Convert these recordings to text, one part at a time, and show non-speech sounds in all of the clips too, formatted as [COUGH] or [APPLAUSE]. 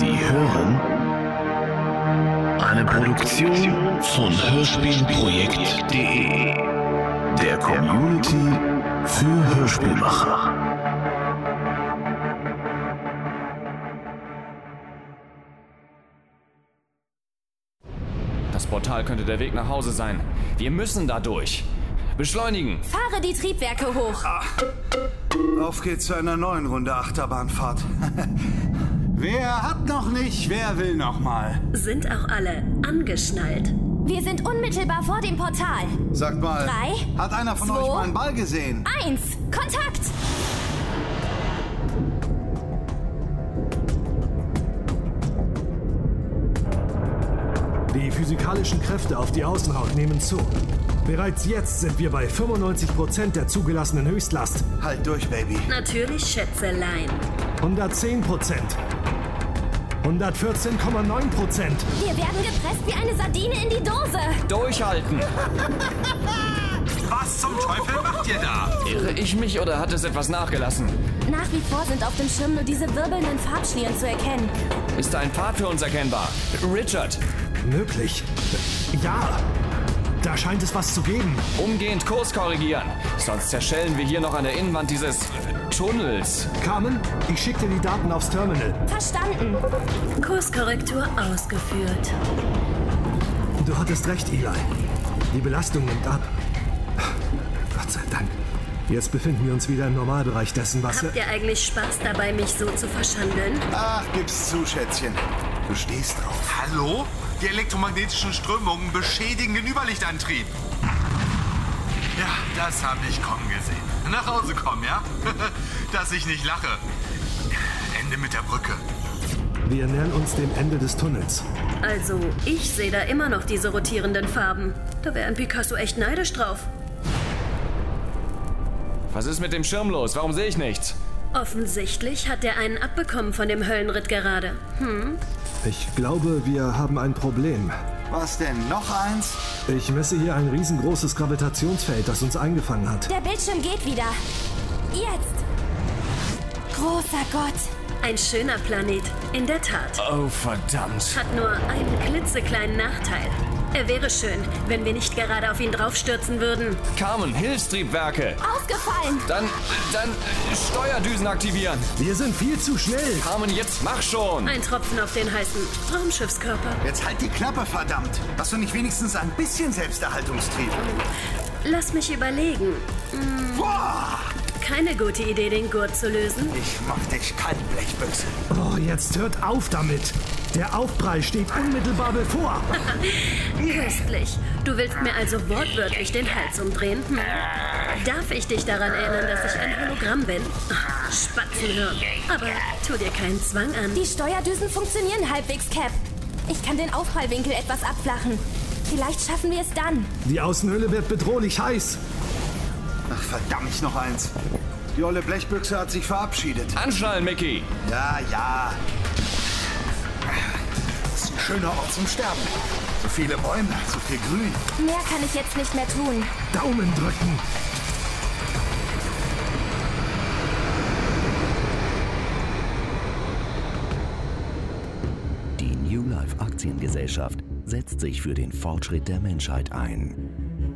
Sie hören eine Produktion von Hörspielprojekt.de, der Community für Hörspielmacher. Das Portal könnte der Weg nach Hause sein. Wir müssen da durch. Beschleunigen! Fahre die Triebwerke hoch. Auf geht's zu einer neuen Runde Achterbahnfahrt. [LAUGHS] wer hat noch nicht, wer will noch mal? Sind auch alle angeschnallt. Wir sind unmittelbar vor dem Portal. Sagt mal, Drei, hat einer von zwei, euch mal einen Ball gesehen? Eins, Kontakt! Die physikalischen Kräfte auf die Außenhaut nehmen zu. Bereits jetzt sind wir bei 95% der zugelassenen Höchstlast. Halt durch, Baby. Natürlich Schätzelein. 110%. 114,9%. Wir werden gepresst wie eine Sardine in die Dose. Durchhalten! Was zum Teufel macht ihr da? Irre ich mich oder hat es etwas nachgelassen? Nach wie vor sind auf dem Schirm nur diese wirbelnden Farbschlieren zu erkennen. Ist da ein Pfad für uns erkennbar? Richard, Möglich. Ja. Da scheint es was zu geben. umgehend Kurs korrigieren. Sonst zerschellen wir hier noch an der Innenwand dieses Tunnels. Carmen, ich schicke dir die Daten aufs Terminal. Verstanden. Kurskorrektur ausgeführt. Du hattest recht, Eli. Die Belastung nimmt ab. Gott sei Dank. Jetzt befinden wir uns wieder im Normalbereich dessen, was... Habt ihr eigentlich Spaß dabei, mich so zu verschandeln? Ach, gib's zu, Schätzchen. Du stehst drauf. Hallo? Die elektromagnetischen Strömungen beschädigen den Überlichtantrieb. Ja, das habe ich kommen gesehen. Nach Hause kommen, ja? [LAUGHS] Dass ich nicht lache. Ende mit der Brücke. Wir nähern uns dem Ende des Tunnels. Also, ich sehe da immer noch diese rotierenden Farben. Da wäre ein Picasso echt neidisch drauf. Was ist mit dem Schirm los? Warum sehe ich nichts? Offensichtlich hat er einen abbekommen von dem Höllenritt gerade. Hm? Ich glaube, wir haben ein Problem. Was denn? Noch eins? Ich messe hier ein riesengroßes Gravitationsfeld, das uns eingefangen hat. Der Bildschirm geht wieder. Jetzt. Großer Gott. Ein schöner Planet. In der Tat. Oh, verdammt. Hat nur einen klitzekleinen Nachteil. Er wäre schön, wenn wir nicht gerade auf ihn draufstürzen würden. Carmen, Hilfstriebwerke. Ausgefallen. Dann, dann Steuerdüsen aktivieren. Wir sind viel zu schnell. Carmen, jetzt mach schon. Ein Tropfen auf den heißen Raumschiffskörper. Jetzt halt die Klappe, verdammt. Hast du nicht wenigstens ein bisschen Selbsterhaltungstrieb? Lass mich überlegen. Boah! Keine gute Idee, den Gurt zu lösen. Ich mach dich kalt, Blechbüchse. Oh, jetzt hört auf damit. Der Aufprall steht unmittelbar bevor. [LAUGHS] Köstlich. Du willst mir also wortwörtlich den Hals umdrehen? Hm. Darf ich dich daran erinnern, dass ich ein Hologramm bin? Ach, Spatzenhirn. Aber tu dir keinen Zwang an. Die Steuerdüsen funktionieren halbwegs, Cap. Ich kann den Aufprallwinkel etwas abflachen. Vielleicht schaffen wir es dann. Die Außenhülle wird bedrohlich heiß. Ach, verdammt, noch eins. Die olle Blechbüchse hat sich verabschiedet. Anschnallen, Mickey. Ja, ja. Schöner Ort zum Sterben. So viele Bäume, so viel Grün. Mehr kann ich jetzt nicht mehr tun. Daumen drücken. Die New Life Aktiengesellschaft setzt sich für den Fortschritt der Menschheit ein.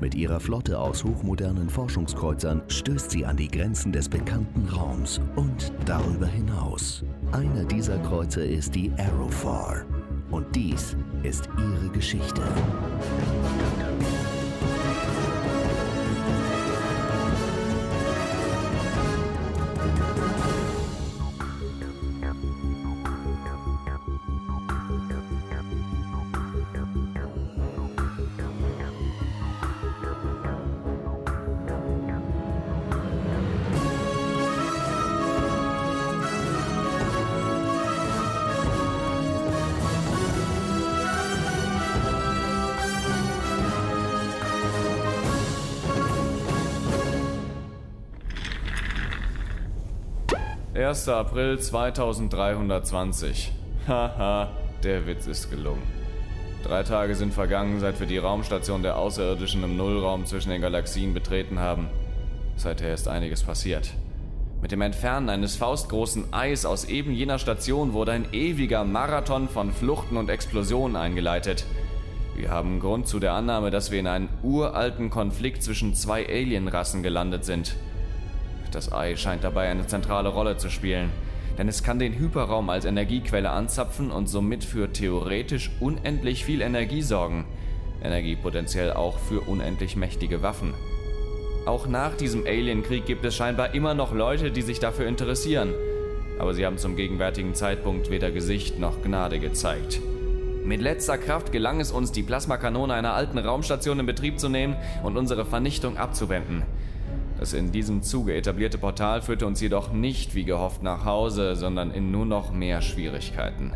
Mit ihrer Flotte aus hochmodernen Forschungskreuzern stößt sie an die Grenzen des bekannten Raums und darüber hinaus. Einer dieser Kreuzer ist die Aerofar. Und dies ist ihre Geschichte. »1. April 2320. Haha, der Witz ist gelungen. Drei Tage sind vergangen, seit wir die Raumstation der Außerirdischen im Nullraum zwischen den Galaxien betreten haben. Seither ist einiges passiert. Mit dem Entfernen eines faustgroßen Eis aus eben jener Station wurde ein ewiger Marathon von Fluchten und Explosionen eingeleitet. Wir haben Grund zu der Annahme, dass wir in einen uralten Konflikt zwischen zwei Alienrassen gelandet sind. Das Ei scheint dabei eine zentrale Rolle zu spielen, denn es kann den Hyperraum als Energiequelle anzapfen und somit für theoretisch unendlich viel Energie sorgen. Energie potenziell auch für unendlich mächtige Waffen. Auch nach diesem Alienkrieg gibt es scheinbar immer noch Leute, die sich dafür interessieren. Aber sie haben zum gegenwärtigen Zeitpunkt weder Gesicht noch Gnade gezeigt. Mit letzter Kraft gelang es uns, die Plasmakanone einer alten Raumstation in Betrieb zu nehmen und unsere Vernichtung abzuwenden. Das in diesem Zuge etablierte Portal führte uns jedoch nicht wie gehofft nach Hause, sondern in nur noch mehr Schwierigkeiten.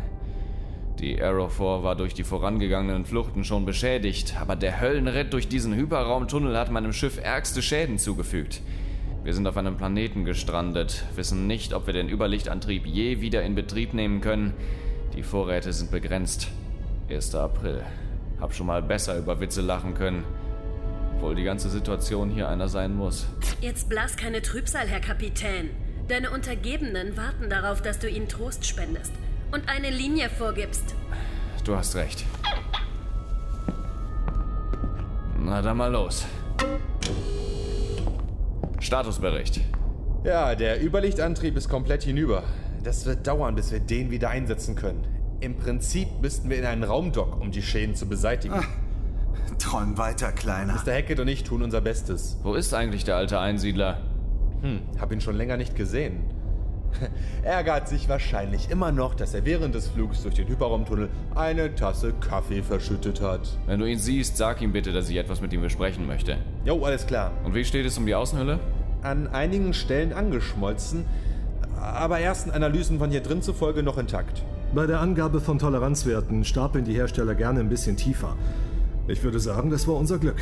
Die 4 war durch die vorangegangenen Fluchten schon beschädigt, aber der Höllenritt durch diesen Hyperraumtunnel hat meinem Schiff ärgste Schäden zugefügt. Wir sind auf einem Planeten gestrandet, wissen nicht, ob wir den Überlichtantrieb je wieder in Betrieb nehmen können. Die Vorräte sind begrenzt. 1. April. Hab schon mal besser über Witze lachen können. Obwohl die ganze Situation hier einer sein muss. Jetzt blas keine Trübsal, Herr Kapitän. Deine Untergebenen warten darauf, dass du ihnen Trost spendest und eine Linie vorgibst. Du hast recht. Na dann mal los. Statusbericht. Ja, der Überlichtantrieb ist komplett hinüber. Das wird dauern, bis wir den wieder einsetzen können. Im Prinzip müssten wir in einen Raumdock, um die Schäden zu beseitigen. Ach, träum weiter, Kleiner. Mr. Hackett und ich tun unser Bestes. Wo ist eigentlich der alte Einsiedler? Hm, hab ihn schon länger nicht gesehen. [LAUGHS] Ärgert sich wahrscheinlich immer noch, dass er während des Flugs durch den Hyperraumtunnel eine Tasse Kaffee verschüttet hat. Wenn du ihn siehst, sag ihm bitte, dass ich etwas mit ihm besprechen möchte. Jo, alles klar. Und wie steht es um die Außenhülle? An einigen Stellen angeschmolzen, aber ersten Analysen von hier drin zufolge noch intakt. Bei der Angabe von Toleranzwerten stapeln die Hersteller gerne ein bisschen tiefer. Ich würde sagen, das war unser Glück.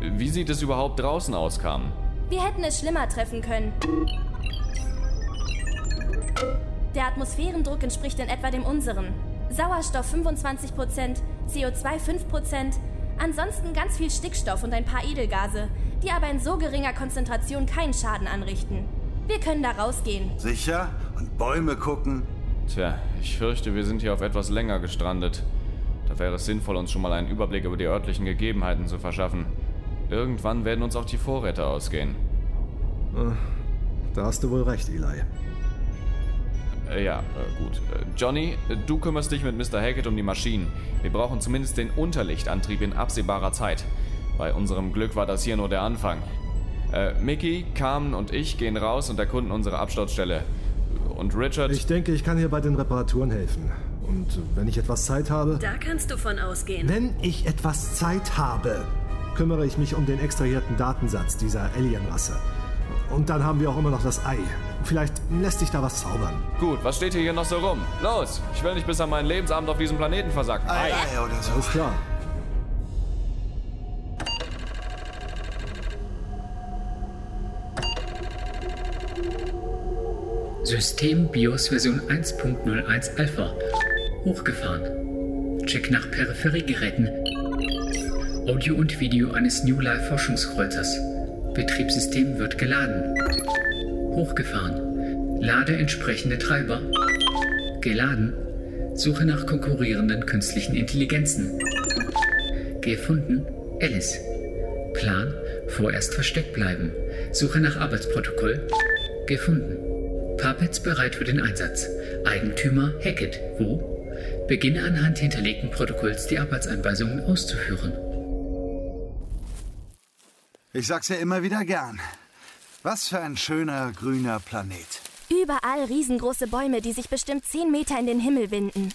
Wie sieht es überhaupt draußen aus, Carmen? Wir hätten es schlimmer treffen können. Der Atmosphärendruck entspricht in etwa dem unseren. Sauerstoff 25%, CO2 5%, ansonsten ganz viel Stickstoff und ein paar Edelgase, die aber in so geringer Konzentration keinen Schaden anrichten. Wir können da rausgehen. Sicher? Und Bäume gucken? Tja, ich fürchte, wir sind hier auf etwas länger gestrandet. Da wäre es sinnvoll, uns schon mal einen Überblick über die örtlichen Gegebenheiten zu verschaffen. Irgendwann werden uns auch die Vorräte ausgehen. Da hast du wohl recht, Eli. Äh, ja, äh, gut. Äh, Johnny, äh, du kümmerst dich mit Mr. Hackett um die Maschinen. Wir brauchen zumindest den Unterlichtantrieb in absehbarer Zeit. Bei unserem Glück war das hier nur der Anfang. Äh, Mickey, Carmen und ich gehen raus und erkunden unsere Absturzstelle. Und Richard. Ich denke, ich kann hier bei den Reparaturen helfen. Und wenn ich etwas Zeit habe. Da kannst du von ausgehen. Wenn ich etwas Zeit habe, kümmere ich mich um den extrahierten Datensatz dieser Alienrasse. Und dann haben wir auch immer noch das Ei. Vielleicht lässt sich da was zaubern. Gut, was steht hier noch so rum? Los, ich will nicht bis an meinen Lebensabend auf diesem Planeten versacken. Ei, Ei oder so. Alles klar. System BIOS Version 1.01 Alpha. Hochgefahren. Check nach Peripheriegeräten. Audio und Video eines New Life Forschungskreuzers. Betriebssystem wird geladen. Hochgefahren. Lade entsprechende Treiber. Geladen. Suche nach konkurrierenden künstlichen Intelligenzen. Gefunden. Alice. Plan. Vorerst versteckt bleiben. Suche nach Arbeitsprotokoll. Gefunden. Puppets bereit für den Einsatz. Eigentümer Hackett. Wo? Beginne anhand hinterlegten Protokolls die Arbeitsanweisungen auszuführen. Ich sag's ja immer wieder gern. Was für ein schöner grüner Planet. Überall riesengroße Bäume, die sich bestimmt 10 Meter in den Himmel winden.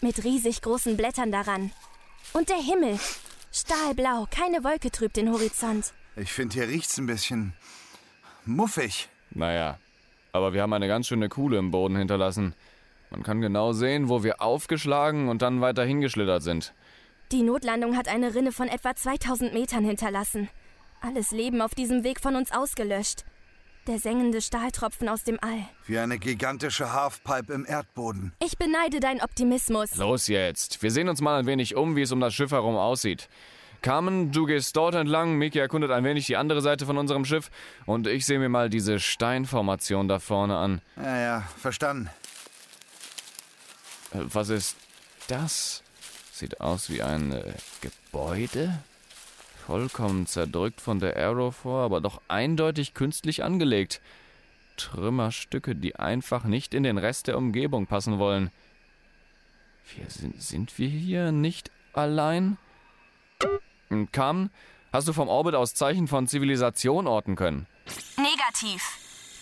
Mit riesig großen Blättern daran. Und der Himmel. Stahlblau, keine Wolke trübt den Horizont. Ich finde, hier riecht's ein bisschen muffig. Naja, aber wir haben eine ganz schöne Kuhle im Boden hinterlassen. Man kann genau sehen, wo wir aufgeschlagen und dann weiter hingeschlittert sind. Die Notlandung hat eine Rinne von etwa 2000 Metern hinterlassen. Alles Leben auf diesem Weg von uns ausgelöscht. Der sengende Stahltropfen aus dem All. Wie eine gigantische Halfpipe im Erdboden. Ich beneide deinen Optimismus. Los jetzt. Wir sehen uns mal ein wenig um, wie es um das Schiff herum aussieht. Carmen, du gehst dort entlang, Miki erkundet ein wenig die andere Seite von unserem Schiff und ich sehe mir mal diese Steinformation da vorne an. Ja, ja, verstanden. Was ist das? Sieht aus wie ein äh, Gebäude? Vollkommen zerdrückt von der Aerofor, aber doch eindeutig künstlich angelegt. Trümmerstücke, die einfach nicht in den Rest der Umgebung passen wollen. Wir sind, sind wir hier nicht allein? Hm, Carmen, hast du vom Orbit aus Zeichen von Zivilisation orten können? Negativ.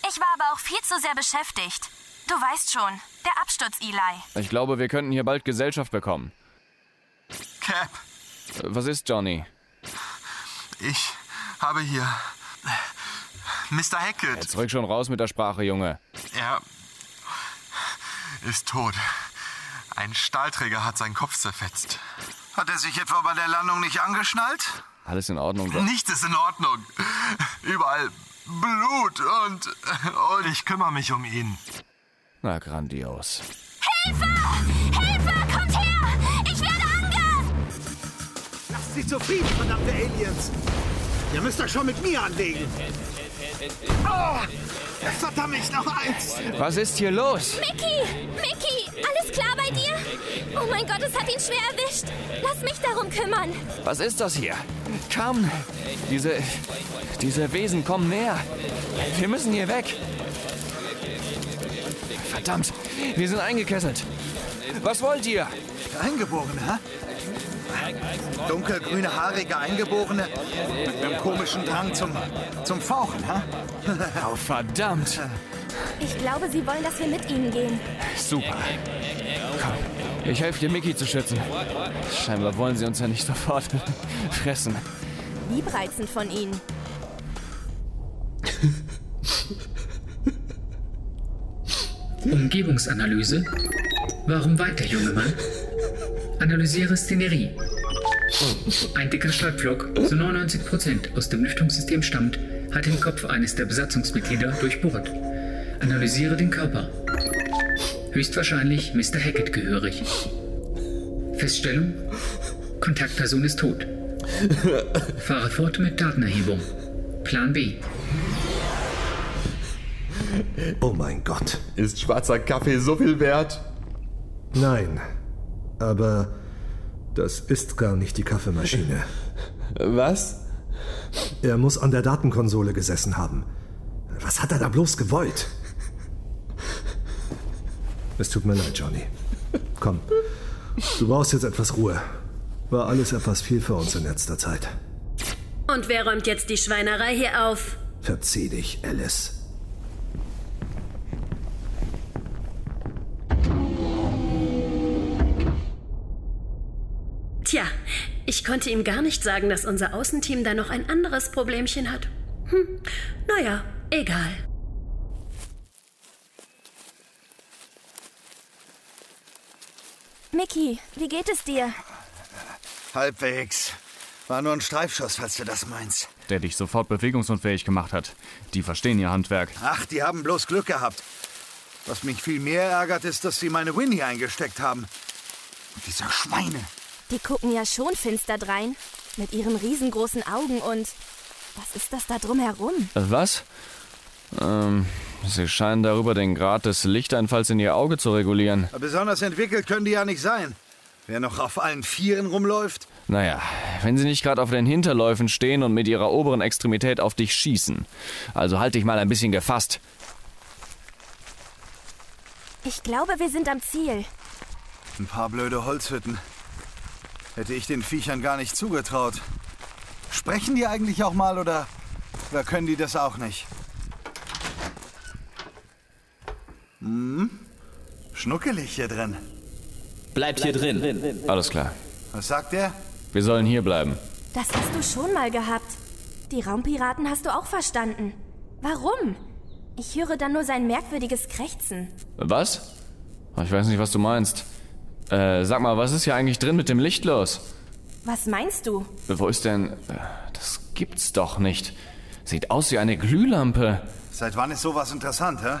Ich war aber auch viel zu sehr beschäftigt. Du weißt schon, der Absturz, Eli. Ich glaube, wir könnten hier bald Gesellschaft bekommen. Cap, Äh, Was ist, Johnny? ich habe hier Mr. Hackett. Jetzt rück schon raus mit der Sprache, Junge. Er ist tot. Ein Stahlträger hat seinen Kopf zerfetzt. Hat er sich etwa bei der Landung nicht angeschnallt? Alles in Ordnung. Doc? Nichts ist in Ordnung. Überall Blut und, und ich kümmere mich um ihn. Na, grandios. Hilfe! Hilfe! Kommt her! Ich werde ange... Lasst sie zufrieden, verdammte Aliens! Ihr müsst euch schon mit mir anlegen! Oh, verdammt, ich noch eins! Was ist hier los? Mickey! Mickey! Alles klar bei dir? Oh mein Gott, es hat ihn schwer erwischt. Lass mich darum kümmern. Was ist das hier? Carmen, diese. Diese Wesen kommen näher. Wir müssen hier weg. Verdammt, wir sind eingekesselt. Was wollt ihr? Eingeborene, hä? Dunkelgrüne, haarige Eingeborene mit einem komischen Drang zum, zum Fauchen, hä? [LAUGHS] Oh, verdammt. Ich glaube, sie wollen, dass wir mit ihnen gehen. Super. Komm, ich helfe dir, Mickey zu schützen. Scheinbar wollen sie uns ja nicht sofort [LAUGHS] fressen. Liebreizend von ihnen. [LAUGHS] Umgebungsanalyse. Warum weiter, junge Mann? Analysiere Szenerie. Ein dicker Schallpflock, so 99% aus dem Lüftungssystem stammt, hat den Kopf eines der Besatzungsmitglieder durchbohrt. Analysiere den Körper. Höchstwahrscheinlich Mr. Hackett gehörig. Feststellung: Kontaktperson ist tot. Fahre fort mit Datenerhebung. Plan B. [LAUGHS] Oh mein Gott. Ist schwarzer Kaffee so viel wert? Nein. Aber das ist gar nicht die Kaffeemaschine. [LAUGHS] Was? Er muss an der Datenkonsole gesessen haben. Was hat er da bloß gewollt? Es tut mir leid, Johnny. Komm, du brauchst jetzt etwas Ruhe. War alles etwas viel für uns in letzter Zeit. Und wer räumt jetzt die Schweinerei hier auf? Verzieh dich, Alice. Ich konnte ihm gar nicht sagen, dass unser Außenteam da noch ein anderes Problemchen hat. Hm, naja, egal. Mickey, wie geht es dir? Halbwegs. War nur ein Streifschuss, falls du das meinst. Der dich sofort bewegungsunfähig gemacht hat. Die verstehen ihr Handwerk. Ach, die haben bloß Glück gehabt. Was mich viel mehr ärgert, ist, dass sie meine Winnie eingesteckt haben. Und diese Schweine. Die gucken ja schon finster drein. Mit ihren riesengroßen Augen und. Was ist das da drumherum? Was? Ähm, sie scheinen darüber den Grad des Lichteinfalls in ihr Auge zu regulieren. Besonders entwickelt können die ja nicht sein. Wer noch auf allen Vieren rumläuft? Naja, wenn sie nicht gerade auf den Hinterläufen stehen und mit ihrer oberen Extremität auf dich schießen. Also halt dich mal ein bisschen gefasst. Ich glaube, wir sind am Ziel. Ein paar blöde Holzhütten. Hätte ich den Viechern gar nicht zugetraut. Sprechen die eigentlich auch mal oder, oder können die das auch nicht? Hm? Schnuckelig hier drin. Bleibt hier drin. Alles klar. Was sagt er? Wir sollen hier bleiben. Das hast du schon mal gehabt. Die Raumpiraten hast du auch verstanden. Warum? Ich höre dann nur sein merkwürdiges Krächzen. Was? Ich weiß nicht, was du meinst. Äh, sag mal, was ist hier eigentlich drin mit dem Licht los? Was meinst du? Wo ist denn. äh, Das gibt's doch nicht. Sieht aus wie eine Glühlampe. Seit wann ist sowas interessant, hä?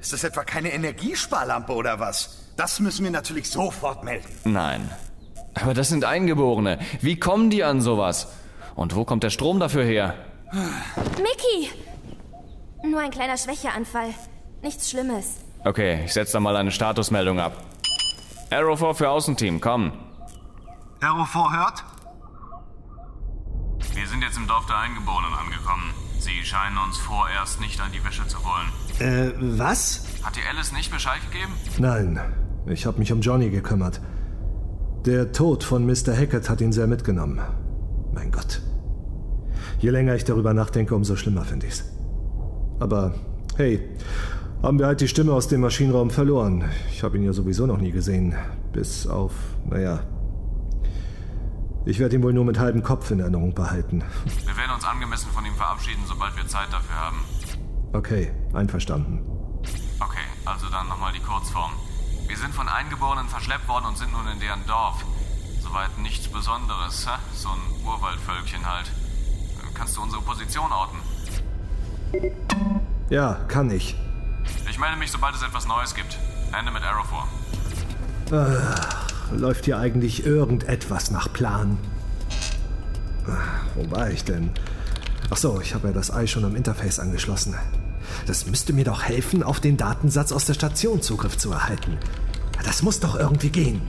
Ist das etwa keine Energiesparlampe oder was? Das müssen wir natürlich sofort melden. Nein. Aber das sind Eingeborene. Wie kommen die an sowas? Und wo kommt der Strom dafür her? Mickey! Nur ein kleiner Schwächeanfall. Nichts Schlimmes. Okay, ich setze da mal eine Statusmeldung ab. Arrow 4 für Außenteam, komm. Arrow 4 hört? Wir sind jetzt im Dorf der Eingeborenen angekommen. Sie scheinen uns vorerst nicht an die Wäsche zu wollen. Äh, was? Hat dir Alice nicht Bescheid gegeben? Nein, ich habe mich um Johnny gekümmert. Der Tod von Mr. Hackett hat ihn sehr mitgenommen. Mein Gott. Je länger ich darüber nachdenke, umso schlimmer finde ich's. Aber hey, haben wir halt die Stimme aus dem Maschinenraum verloren. Ich habe ihn ja sowieso noch nie gesehen. Bis auf, naja. Ich werde ihn wohl nur mit halbem Kopf in Erinnerung behalten. Wir werden uns angemessen von ihm verabschieden, sobald wir Zeit dafür haben. Okay, einverstanden. Okay, also dann nochmal die Kurzform. Wir sind von Eingeborenen verschleppt worden und sind nun in deren Dorf. Soweit nichts Besonderes, hä? So ein Urwaldvölkchen halt. Kannst du unsere Position orten? Ja, kann ich. Ich melde mich, sobald es etwas Neues gibt. Ende mit Arrow vor. Läuft hier eigentlich irgendetwas nach Plan? Wo war ich denn? Ach so, ich habe ja das Ei schon am Interface angeschlossen. Das müsste mir doch helfen, auf den Datensatz aus der Station Zugriff zu erhalten. Das muss doch irgendwie gehen.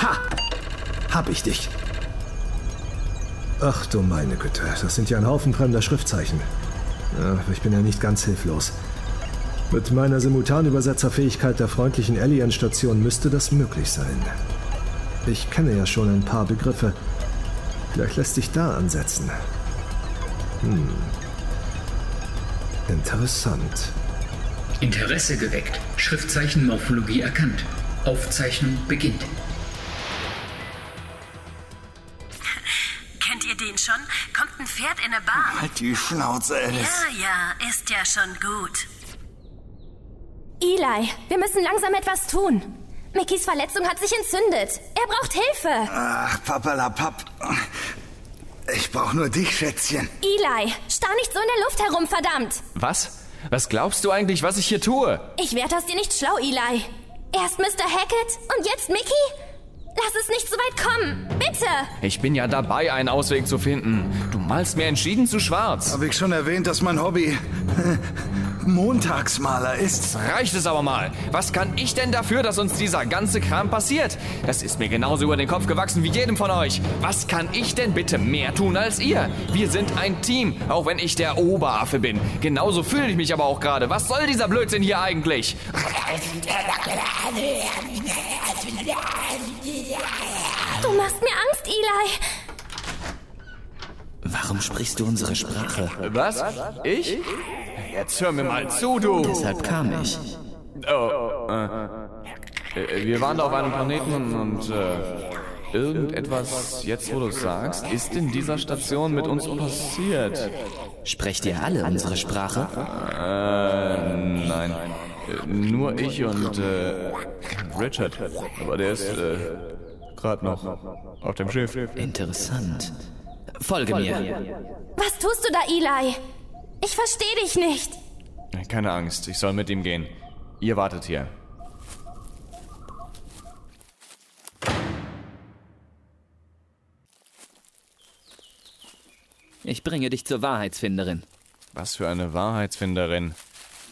Ha! Hab ich dich. Ach du meine Güte, das sind ja ein Haufen fremder Schriftzeichen. Ich bin ja nicht ganz hilflos. Mit meiner Simultanübersetzerfähigkeit der freundlichen Alien-Station müsste das möglich sein. Ich kenne ja schon ein paar Begriffe. Vielleicht lässt sich da ansetzen. Hm. Interessant. Interesse geweckt. Schriftzeichenmorphologie erkannt. Aufzeichnung beginnt. Pferd in eine Bar. Halt die Schnauze, Alice. Ja, ja, ist ja schon gut. Eli, wir müssen langsam etwas tun. Mickys Verletzung hat sich entzündet. Er braucht Hilfe. Ach, Papalapap. Ich brauche nur dich, Schätzchen. Eli, starr nicht so in der Luft herum, verdammt. Was? Was glaubst du eigentlich, was ich hier tue? Ich werde aus dir nicht schlau, Eli. Erst Mr. Hackett und jetzt Mickey? Lass es nicht so weit kommen. Bitte. Ich bin ja dabei, einen Ausweg zu finden. Du malst mir entschieden zu schwarz. Habe ich schon erwähnt, dass mein Hobby [LAUGHS] Montagsmaler ist? Reicht es aber mal. Was kann ich denn dafür, dass uns dieser ganze Kram passiert? Das ist mir genauso über den Kopf gewachsen wie jedem von euch. Was kann ich denn bitte mehr tun als ihr? Wir sind ein Team, auch wenn ich der Oberaffe bin. Genauso fühle ich mich aber auch gerade. Was soll dieser Blödsinn hier eigentlich? Du machst mir Angst, Eli. Warum sprichst du unsere Sprache? Was? Ich? Jetzt hör mir mal zu, du. Deshalb kam ich. Oh, äh, äh, wir waren da auf einem Planeten und äh, irgendetwas, jetzt wo du sagst, ist in dieser Station mit uns passiert. Sprecht ihr alle unsere Sprache? Äh, nein. Äh, nur ich und äh, Richard. Aber der ist äh, gerade noch auf dem Schiff. Interessant. Folge mir. Was tust du da, Eli? Ich verstehe dich nicht. Keine Angst, ich soll mit ihm gehen. Ihr wartet hier. Ich bringe dich zur Wahrheitsfinderin. Was für eine Wahrheitsfinderin.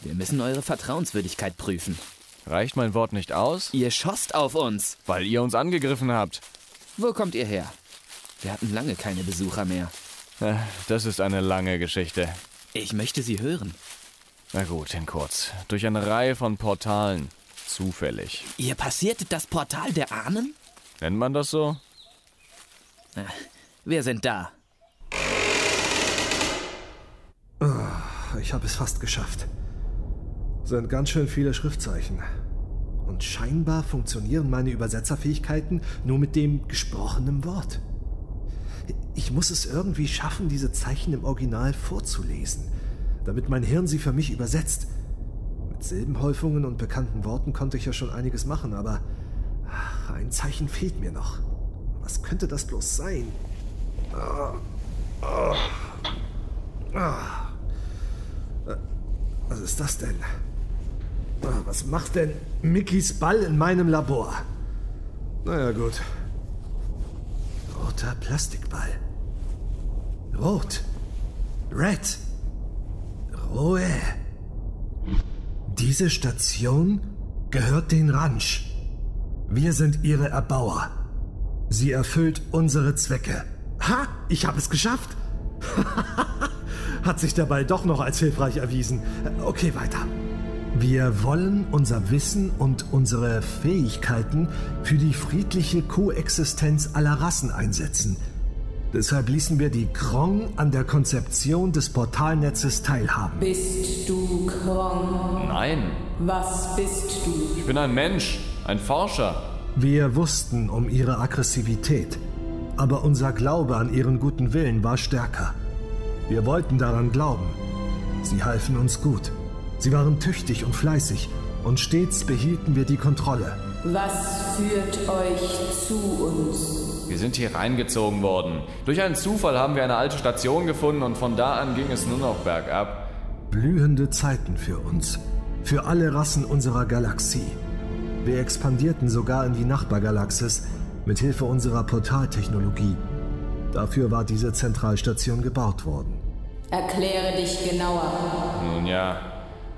Wir müssen eure Vertrauenswürdigkeit prüfen. Reicht mein Wort nicht aus? Ihr schoßt auf uns. Weil ihr uns angegriffen habt. Wo kommt ihr her? Wir hatten lange keine Besucher mehr. Äh, Das ist eine lange Geschichte. Ich möchte sie hören. Na gut, in kurz. Durch eine Reihe von Portalen. Zufällig. Ihr passiertet das Portal der Ahnen? Nennt man das so? Äh, Wir sind da. Ich habe es fast geschafft. Sind ganz schön viele Schriftzeichen. Und scheinbar funktionieren meine Übersetzerfähigkeiten nur mit dem gesprochenen Wort. Ich muss es irgendwie schaffen, diese Zeichen im Original vorzulesen, damit mein Hirn sie für mich übersetzt. Mit Silbenhäufungen und bekannten Worten konnte ich ja schon einiges machen, aber ach, ein Zeichen fehlt mir noch. Was könnte das bloß sein? Ah, ah, ah. Was ist das denn? Was macht denn Mickys Ball in meinem Labor? Naja, gut. Roter Plastikball. Rot. Red. Roe. Diese Station gehört den Ranch. Wir sind ihre Erbauer. Sie erfüllt unsere Zwecke. Ha, ich habe es geschafft. [LAUGHS] Hat sich dabei doch noch als hilfreich erwiesen. Okay, weiter. Wir wollen unser Wissen und unsere Fähigkeiten für die friedliche Koexistenz aller Rassen einsetzen. Deshalb ließen wir die Krong an der Konzeption des Portalnetzes teilhaben. Bist du Krong? Nein, Was bist du? ich bin ein Mensch, ein Forscher. Wir wussten um ihre Aggressivität, aber unser Glaube an ihren guten Willen war stärker. Wir wollten daran glauben. Sie halfen uns gut. Sie waren tüchtig und fleißig und stets behielten wir die Kontrolle. Was führt euch zu uns? Wir sind hier reingezogen worden. Durch einen Zufall haben wir eine alte Station gefunden und von da an ging es nur noch bergab. Blühende Zeiten für uns, für alle Rassen unserer Galaxie. Wir expandierten sogar in die Nachbargalaxis mit Hilfe unserer Portaltechnologie. Dafür war diese Zentralstation gebaut worden. Erkläre dich genauer. Nun ja,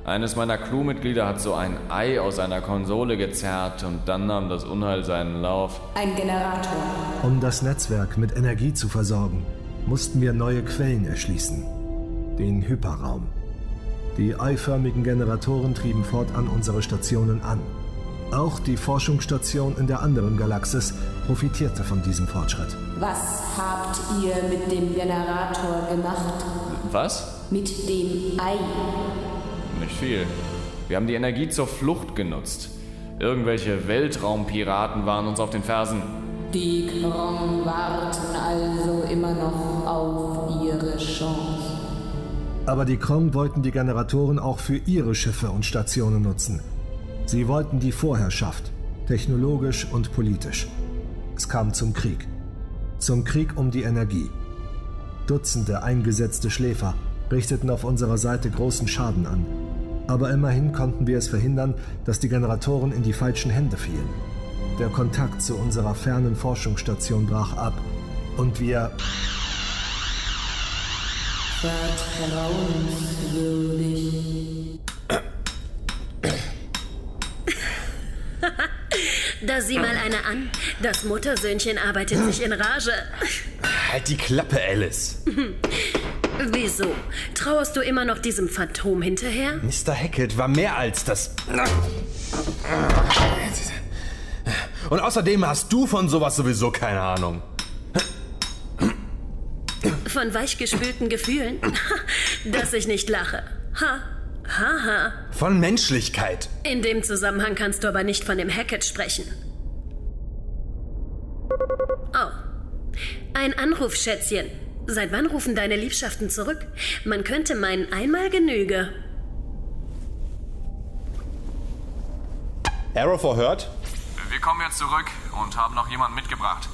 eines meiner Crewmitglieder hat so ein Ei aus einer Konsole gezerrt und dann nahm das Unheil seinen Lauf. Ein Generator. Um das Netzwerk mit Energie zu versorgen, mussten wir neue Quellen erschließen. Den Hyperraum. Die eiförmigen Generatoren trieben fortan unsere Stationen an. Auch die Forschungsstation in der anderen Galaxis profitierte von diesem Fortschritt. Was habt ihr mit dem Generator gemacht? Was? Mit dem Ei. Nicht viel. Wir haben die Energie zur Flucht genutzt. Irgendwelche Weltraumpiraten waren uns auf den Fersen. Die Krong warten also immer noch auf ihre Chance. Aber die Krong wollten die Generatoren auch für ihre Schiffe und Stationen nutzen. Sie wollten die Vorherrschaft, technologisch und politisch. Es kam zum Krieg. Zum Krieg um die Energie. Dutzende eingesetzte Schläfer richteten auf unserer Seite großen Schaden an. Aber immerhin konnten wir es verhindern, dass die Generatoren in die falschen Hände fielen. Der Kontakt zu unserer fernen Forschungsstation brach ab und wir Vertrauenswürdig. [LAUGHS] Da sieh mal eine an. Das Muttersöhnchen arbeitet sich in Rage. Halt die Klappe, Alice. [LAUGHS] Wieso? Trauerst du immer noch diesem Phantom hinterher? Mr. Hackett war mehr als das. Und außerdem hast du von sowas sowieso keine Ahnung. Von weichgespülten Gefühlen? [LAUGHS] Dass ich nicht lache. Ha. Haha. Von Menschlichkeit. In dem Zusammenhang kannst du aber nicht von dem Hackett sprechen. Oh. Ein Anruf, Schätzchen. Seit wann rufen deine Liebschaften zurück? Man könnte meinen, einmal genüge. Arrow hört? Wir kommen jetzt zurück und haben noch jemanden mitgebracht.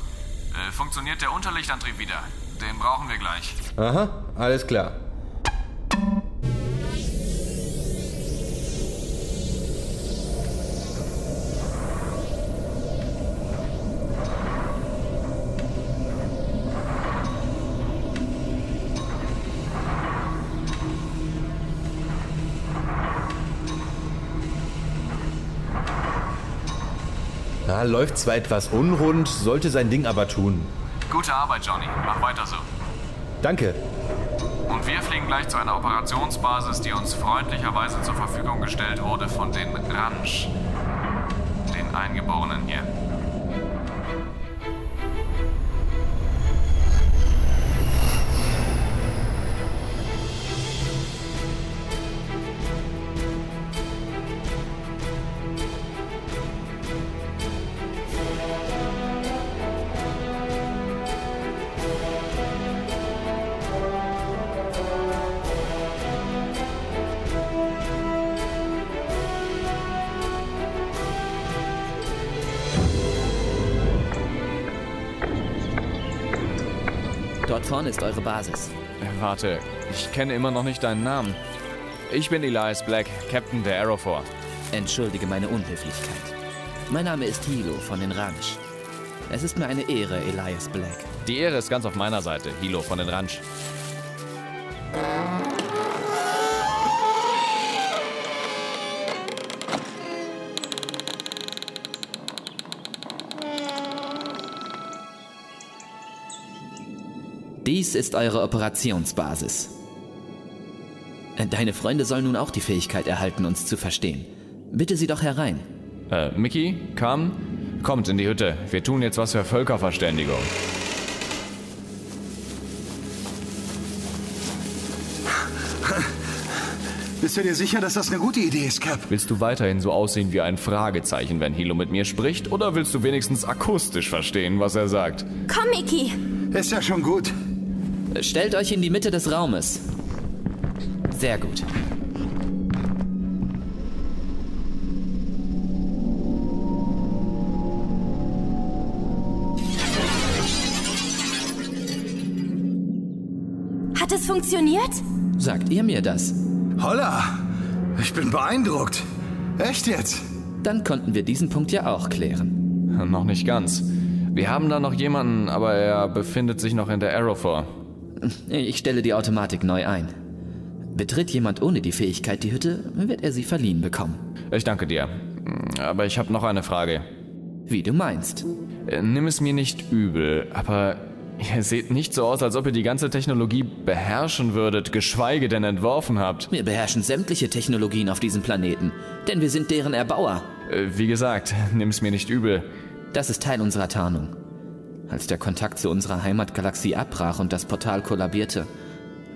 Äh, funktioniert der Unterlichtantrieb wieder? Den brauchen wir gleich. Aha, alles klar. Na, läuft zwar etwas unrund, sollte sein Ding aber tun. Gute Arbeit, Johnny. Mach weiter so. Danke. Und wir fliegen gleich zu einer Operationsbasis, die uns freundlicherweise zur Verfügung gestellt wurde von den Ranch. Den Eingeborenen hier. Ist eure Basis. Äh, Warte, ich kenne immer noch nicht deinen Namen. Ich bin Elias Black, Captain der Aerofor. Entschuldige meine Unhöflichkeit. Mein Name ist Hilo von den Ranch. Es ist mir eine Ehre, Elias Black. Die Ehre ist ganz auf meiner Seite, Hilo von den Ranch. Dies ist eure Operationsbasis. Äh, Deine Freunde sollen nun auch die Fähigkeit erhalten, uns zu verstehen. Bitte sie doch herein. Äh, Mickey, Kam, kommt in die Hütte. Wir tun jetzt was für Völkerverständigung. Bist du dir sicher, dass das eine gute Idee ist, Cap? Willst du weiterhin so aussehen wie ein Fragezeichen, wenn Hilo mit mir spricht, oder willst du wenigstens akustisch verstehen, was er sagt? Komm, Mickey. Ist ja schon gut. Stellt euch in die Mitte des Raumes. Sehr gut. Hat es funktioniert? Sagt ihr mir das? Holla! Ich bin beeindruckt. Echt jetzt? Dann konnten wir diesen Punkt ja auch klären. Noch nicht ganz. Wir haben da noch jemanden, aber er befindet sich noch in der Arrow vor. Ich stelle die Automatik neu ein. Betritt jemand ohne die Fähigkeit die Hütte, wird er sie verliehen bekommen. Ich danke dir. Aber ich habe noch eine Frage. Wie du meinst. Äh, Nimm es mir nicht übel, aber ihr seht nicht so aus, als ob ihr die ganze Technologie beherrschen würdet, geschweige denn entworfen habt. Wir beherrschen sämtliche Technologien auf diesem Planeten, denn wir sind deren Erbauer. Äh, Wie gesagt, nimm es mir nicht übel. Das ist Teil unserer Tarnung. Als der Kontakt zu unserer Heimatgalaxie abbrach und das Portal kollabierte,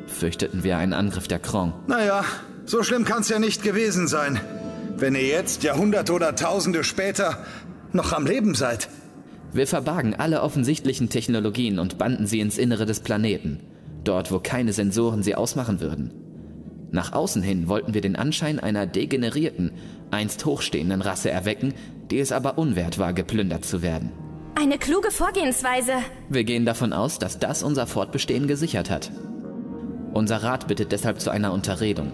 fürchteten wir einen Angriff der Krong. Naja, so schlimm kann's ja nicht gewesen sein. Wenn ihr jetzt, Jahrhunderte oder Tausende später, noch am Leben seid. Wir verbargen alle offensichtlichen Technologien und banden sie ins Innere des Planeten, dort wo keine Sensoren sie ausmachen würden. Nach außen hin wollten wir den Anschein einer degenerierten, einst hochstehenden Rasse erwecken, die es aber unwert war, geplündert zu werden. Eine kluge Vorgehensweise. Wir gehen davon aus, dass das unser Fortbestehen gesichert hat. Unser Rat bittet deshalb zu einer Unterredung.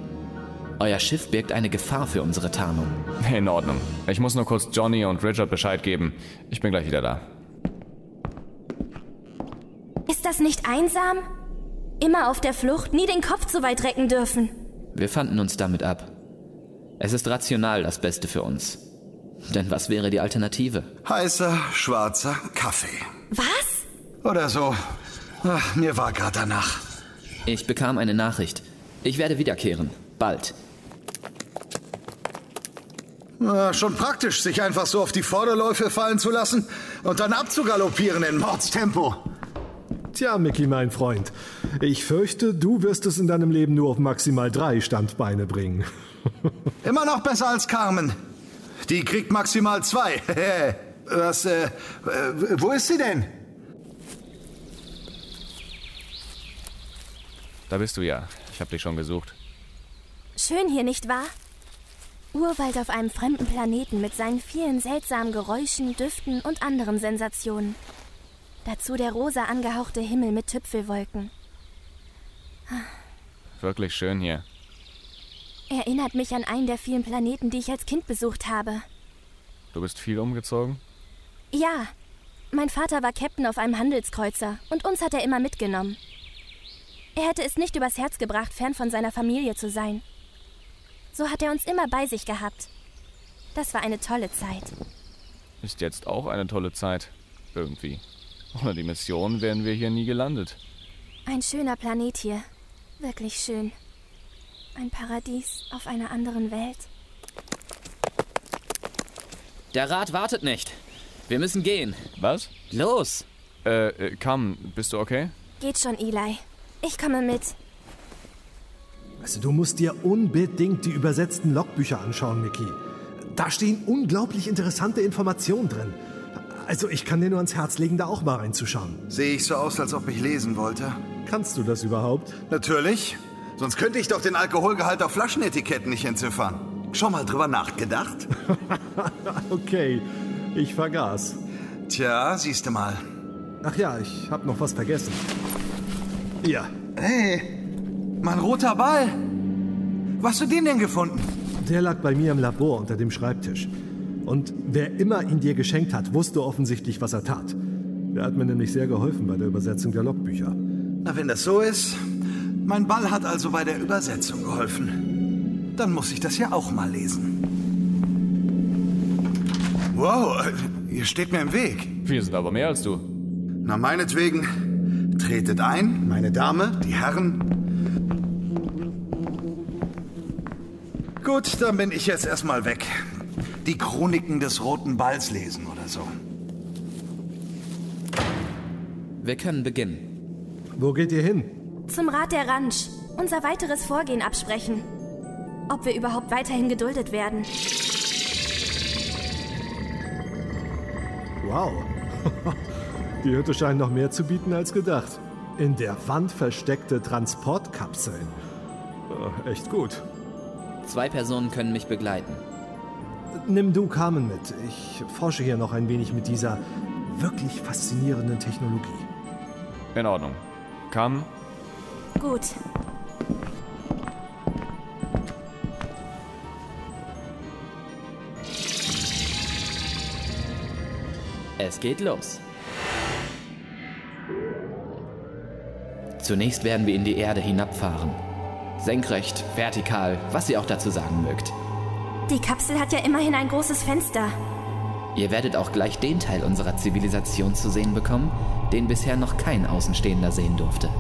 Euer Schiff birgt eine Gefahr für unsere Tarnung. In Ordnung. Ich muss nur kurz Johnny und Richard Bescheid geben. Ich bin gleich wieder da. Ist das nicht einsam? Immer auf der Flucht, nie den Kopf zu weit recken dürfen. Wir fanden uns damit ab. Es ist rational das Beste für uns. Denn was wäre die Alternative? Heißer, schwarzer Kaffee. Was? Oder so. Ach, mir war gerade danach. Ich bekam eine Nachricht. Ich werde wiederkehren. Bald. Na, schon praktisch, sich einfach so auf die Vorderläufe fallen zu lassen und dann abzugaloppieren in Mordstempo. Tja, Mickey, mein Freund. Ich fürchte, du wirst es in deinem Leben nur auf maximal drei Standbeine bringen. [LAUGHS] Immer noch besser als Carmen. Die kriegt maximal zwei. [LAUGHS] Was, äh, wo ist sie denn? Da bist du ja. Ich habe dich schon gesucht. Schön hier, nicht wahr? Urwald auf einem fremden Planeten mit seinen vielen seltsamen Geräuschen, Düften und anderen Sensationen. Dazu der rosa angehauchte Himmel mit Tüpfelwolken. Wirklich schön hier. Erinnert mich an einen der vielen Planeten, die ich als Kind besucht habe. Du bist viel umgezogen? Ja, mein Vater war Captain auf einem Handelskreuzer und uns hat er immer mitgenommen. Er hätte es nicht übers Herz gebracht, fern von seiner Familie zu sein. So hat er uns immer bei sich gehabt. Das war eine tolle Zeit. Ist jetzt auch eine tolle Zeit. Irgendwie. Ohne die Mission wären wir hier nie gelandet. Ein schöner Planet hier. Wirklich schön. Ein Paradies auf einer anderen Welt. Der Rat wartet nicht. Wir müssen gehen. Was? Los! Äh, äh, Kam, bist du okay? Geht schon, Eli. Ich komme mit. Also du musst dir unbedingt die übersetzten Logbücher anschauen, Mickey. Da stehen unglaublich interessante Informationen drin. Also ich kann dir nur ans Herz legen, da auch mal reinzuschauen. Sehe ich so aus, als ob ich lesen wollte? Kannst du das überhaupt? Natürlich. Sonst könnte ich doch den Alkoholgehalt auf Flaschenetiketten nicht entziffern. Schon mal drüber nachgedacht? [LAUGHS] okay, ich vergaß. Tja, siehst du mal. Ach ja, ich hab noch was vergessen. Ja. Hey, mein roter Ball. Was hast du den denn gefunden? Der lag bei mir im Labor unter dem Schreibtisch. Und wer immer ihn dir geschenkt hat, wusste offensichtlich, was er tat. Der hat mir nämlich sehr geholfen bei der Übersetzung der Logbücher. Na, wenn das so ist, mein Ball hat also bei der Übersetzung geholfen. Dann muss ich das ja auch mal lesen. Wow, ihr steht mir im Weg. Wir sind aber mehr als du. Na, meinetwegen, tretet ein, meine Dame, die Herren. Gut, dann bin ich jetzt erstmal weg. Die Chroniken des Roten Balls lesen oder so. Wir können beginnen. Wo geht ihr hin? Zum Rat der Ranch. Unser weiteres Vorgehen absprechen. Ob wir überhaupt weiterhin geduldet werden. Wow. [LAUGHS] Die Hütte scheint noch mehr zu bieten als gedacht. In der Wand versteckte Transportkapseln. Äh, echt gut. Zwei Personen können mich begleiten. Nimm du Carmen mit. Ich forsche hier noch ein wenig mit dieser wirklich faszinierenden Technologie. In Ordnung. Carmen? Gut. Es geht los. Zunächst werden wir in die Erde hinabfahren. Senkrecht, vertikal, was ihr auch dazu sagen mögt. Die Kapsel hat ja immerhin ein großes Fenster. Ihr werdet auch gleich den Teil unserer Zivilisation zu sehen bekommen, den bisher noch kein Außenstehender sehen durfte.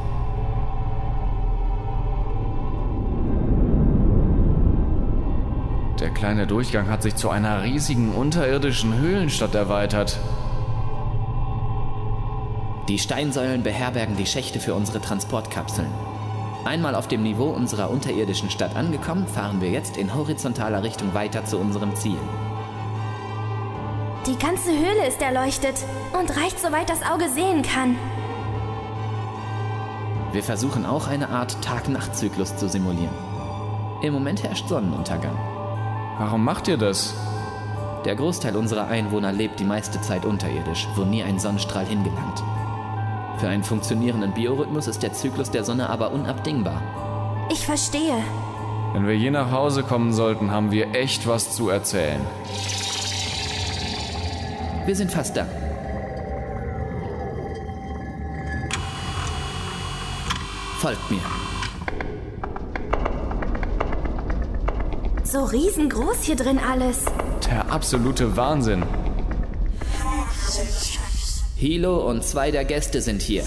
Kleine Durchgang hat sich zu einer riesigen unterirdischen Höhlenstadt erweitert. Die Steinsäulen beherbergen die Schächte für unsere Transportkapseln. Einmal auf dem Niveau unserer unterirdischen Stadt angekommen, fahren wir jetzt in horizontaler Richtung weiter zu unserem Ziel. Die ganze Höhle ist erleuchtet und reicht soweit das Auge sehen kann. Wir versuchen auch eine Art Tag-Nacht-Zyklus zu simulieren. Im Moment herrscht Sonnenuntergang. Warum macht ihr das? Der Großteil unserer Einwohner lebt die meiste Zeit unterirdisch, wo nie ein Sonnenstrahl hingelangt. Für einen funktionierenden Biorhythmus ist der Zyklus der Sonne aber unabdingbar. Ich verstehe. Wenn wir je nach Hause kommen sollten, haben wir echt was zu erzählen. Wir sind fast da. Folgt mir. So riesengroß hier drin alles. Der absolute Wahnsinn. Hilo und zwei der Gäste sind hier.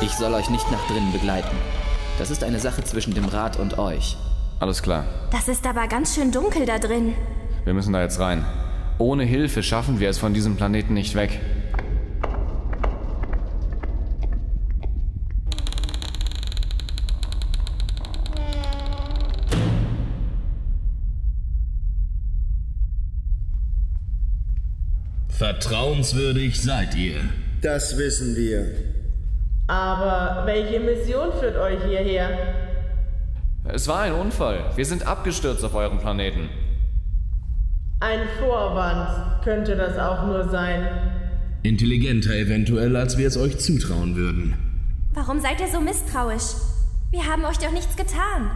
Ich soll euch nicht nach drinnen begleiten. Das ist eine Sache zwischen dem Rat und euch. Alles klar. Das ist aber ganz schön dunkel da drin. Wir müssen da jetzt rein. Ohne Hilfe schaffen wir es von diesem Planeten nicht weg. Vertrauenswürdig seid ihr. Das wissen wir. Aber welche Mission führt euch hierher? Es war ein Unfall. Wir sind abgestürzt auf eurem Planeten. Ein Vorwand könnte das auch nur sein. Intelligenter eventuell, als wir es euch zutrauen würden. Warum seid ihr so misstrauisch? Wir haben euch doch nichts getan.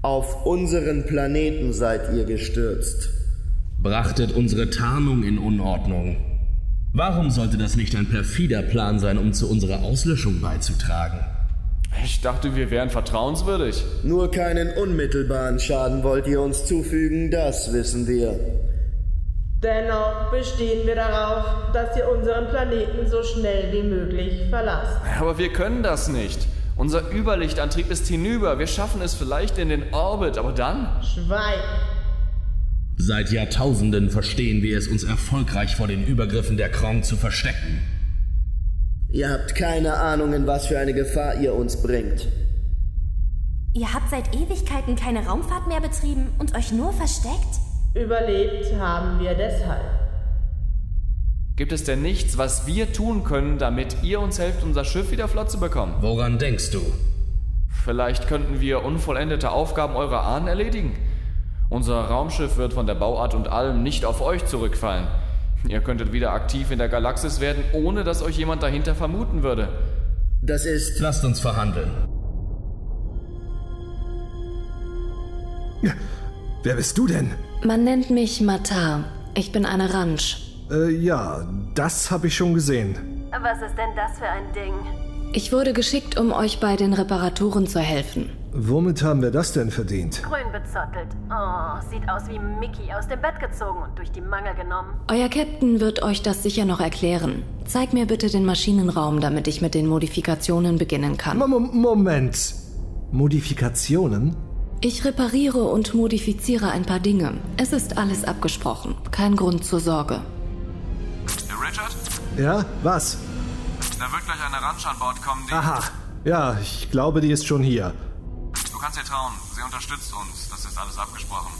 Auf unseren Planeten seid ihr gestürzt. Brachtet unsere Tarnung in Unordnung. Warum sollte das nicht ein perfider Plan sein, um zu unserer Auslöschung beizutragen? Ich dachte, wir wären vertrauenswürdig. Nur keinen unmittelbaren Schaden wollt ihr uns zufügen, das wissen wir. Dennoch bestehen wir darauf, dass ihr unseren Planeten so schnell wie möglich verlasst. Aber wir können das nicht. Unser Überlichtantrieb ist hinüber. Wir schaffen es vielleicht in den Orbit, aber dann? Schweig! Seit Jahrtausenden verstehen wir es, uns erfolgreich vor den Übergriffen der Krong zu verstecken. Ihr habt keine Ahnung, in was für eine Gefahr ihr uns bringt. Ihr habt seit Ewigkeiten keine Raumfahrt mehr betrieben und euch nur versteckt? Überlebt haben wir deshalb. Gibt es denn nichts, was wir tun können, damit ihr uns helft, unser Schiff wieder flott zu bekommen? Woran denkst du? Vielleicht könnten wir unvollendete Aufgaben eurer Ahnen erledigen. Unser Raumschiff wird von der Bauart und allem nicht auf euch zurückfallen. Ihr könntet wieder aktiv in der Galaxis werden, ohne dass euch jemand dahinter vermuten würde. Das ist. Lasst uns verhandeln. Wer bist du denn? Man nennt mich Matar. Ich bin eine Ranch. Äh, ja, Das habe ich schon gesehen. Was ist denn das für ein Ding? Ich wurde geschickt, um euch bei den Reparaturen zu helfen. Womit haben wir das denn verdient? Grün bezottelt. Oh, sieht aus wie Mickey aus dem Bett gezogen und durch die Mangel genommen. Euer Captain wird euch das sicher noch erklären. Zeig mir bitte den Maschinenraum, damit ich mit den Modifikationen beginnen kann. Mom Moment. Modifikationen? Ich repariere und modifiziere ein paar Dinge. Es ist alles abgesprochen. Kein Grund zur Sorge. Richard? Ja, was? Da wird gleich eine Ranch an Bord kommen, die... Aha. Ja, ich glaube, die ist schon hier. Du kannst ihr trauen. Sie unterstützt uns. Das ist alles abgesprochen.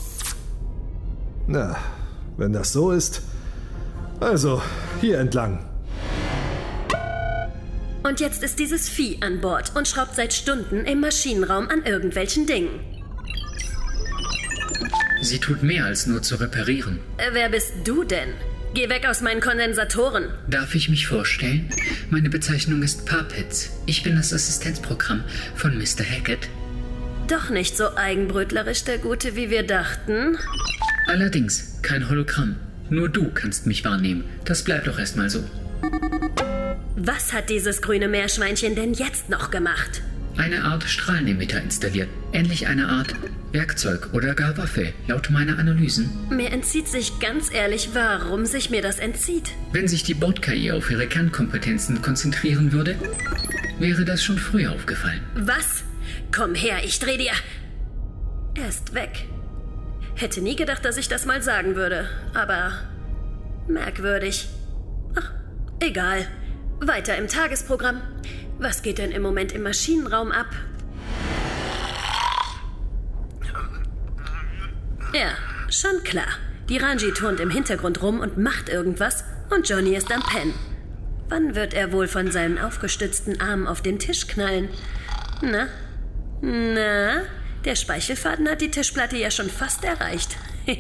Na, wenn das so ist. Also, hier entlang. Und jetzt ist dieses Vieh an Bord und schraubt seit Stunden im Maschinenraum an irgendwelchen Dingen. Sie tut mehr als nur zu reparieren. Äh, wer bist du denn? Geh weg aus meinen Kondensatoren. Darf ich mich vorstellen? Meine Bezeichnung ist Parpitz. Ich bin das Assistenzprogramm von Mr. Hackett. Doch nicht so eigenbrötlerisch der Gute, wie wir dachten. Allerdings kein Hologramm. Nur du kannst mich wahrnehmen. Das bleibt doch erstmal so. Was hat dieses grüne Meerschweinchen denn jetzt noch gemacht? Eine Art Strahlenemitter installiert. Ähnlich einer Art Werkzeug oder gar Waffe, laut meiner Analysen. Mir entzieht sich ganz ehrlich, warum sich mir das entzieht. Wenn sich die Bord-KI auf ihre Kernkompetenzen konzentrieren würde, wäre das schon früher aufgefallen. Was? Komm her, ich dreh dir. Er ist weg. Hätte nie gedacht, dass ich das mal sagen würde, aber merkwürdig. Ach, egal. Weiter im Tagesprogramm. Was geht denn im Moment im Maschinenraum ab? Ja, schon klar. Die Ranji turnt im Hintergrund rum und macht irgendwas und Johnny ist am Pen. Wann wird er wohl von seinen aufgestützten Armen auf den Tisch knallen? Na? Na? Der Speichelfaden hat die Tischplatte ja schon fast erreicht. [LAUGHS]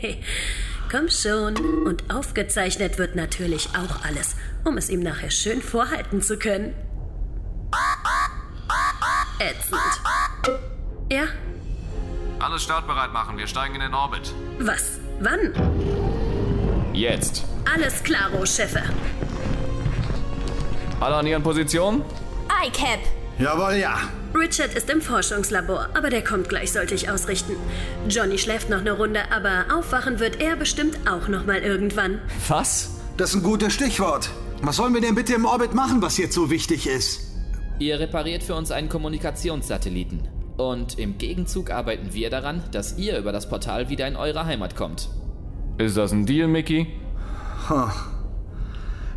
Komm schon. Und aufgezeichnet wird natürlich auch alles, um es ihm nachher schön vorhalten zu können. Ätzend. Ja? Alles startbereit machen. Wir steigen in den Orbit. Was? Wann? Jetzt. Alles klaro, Chefe. Alle an ihren Positionen? Ei, Cap. Jawohl, ja. Richard ist im Forschungslabor, aber der kommt gleich, sollte ich ausrichten. Johnny schläft noch eine Runde, aber aufwachen wird er bestimmt auch noch mal irgendwann. Was? Das ist ein gutes Stichwort. Was sollen wir denn bitte im Orbit machen, was jetzt so wichtig ist? Ihr repariert für uns einen Kommunikationssatelliten. Und im Gegenzug arbeiten wir daran, dass ihr über das Portal wieder in eure Heimat kommt. Ist das ein Deal, Mickey? Huh.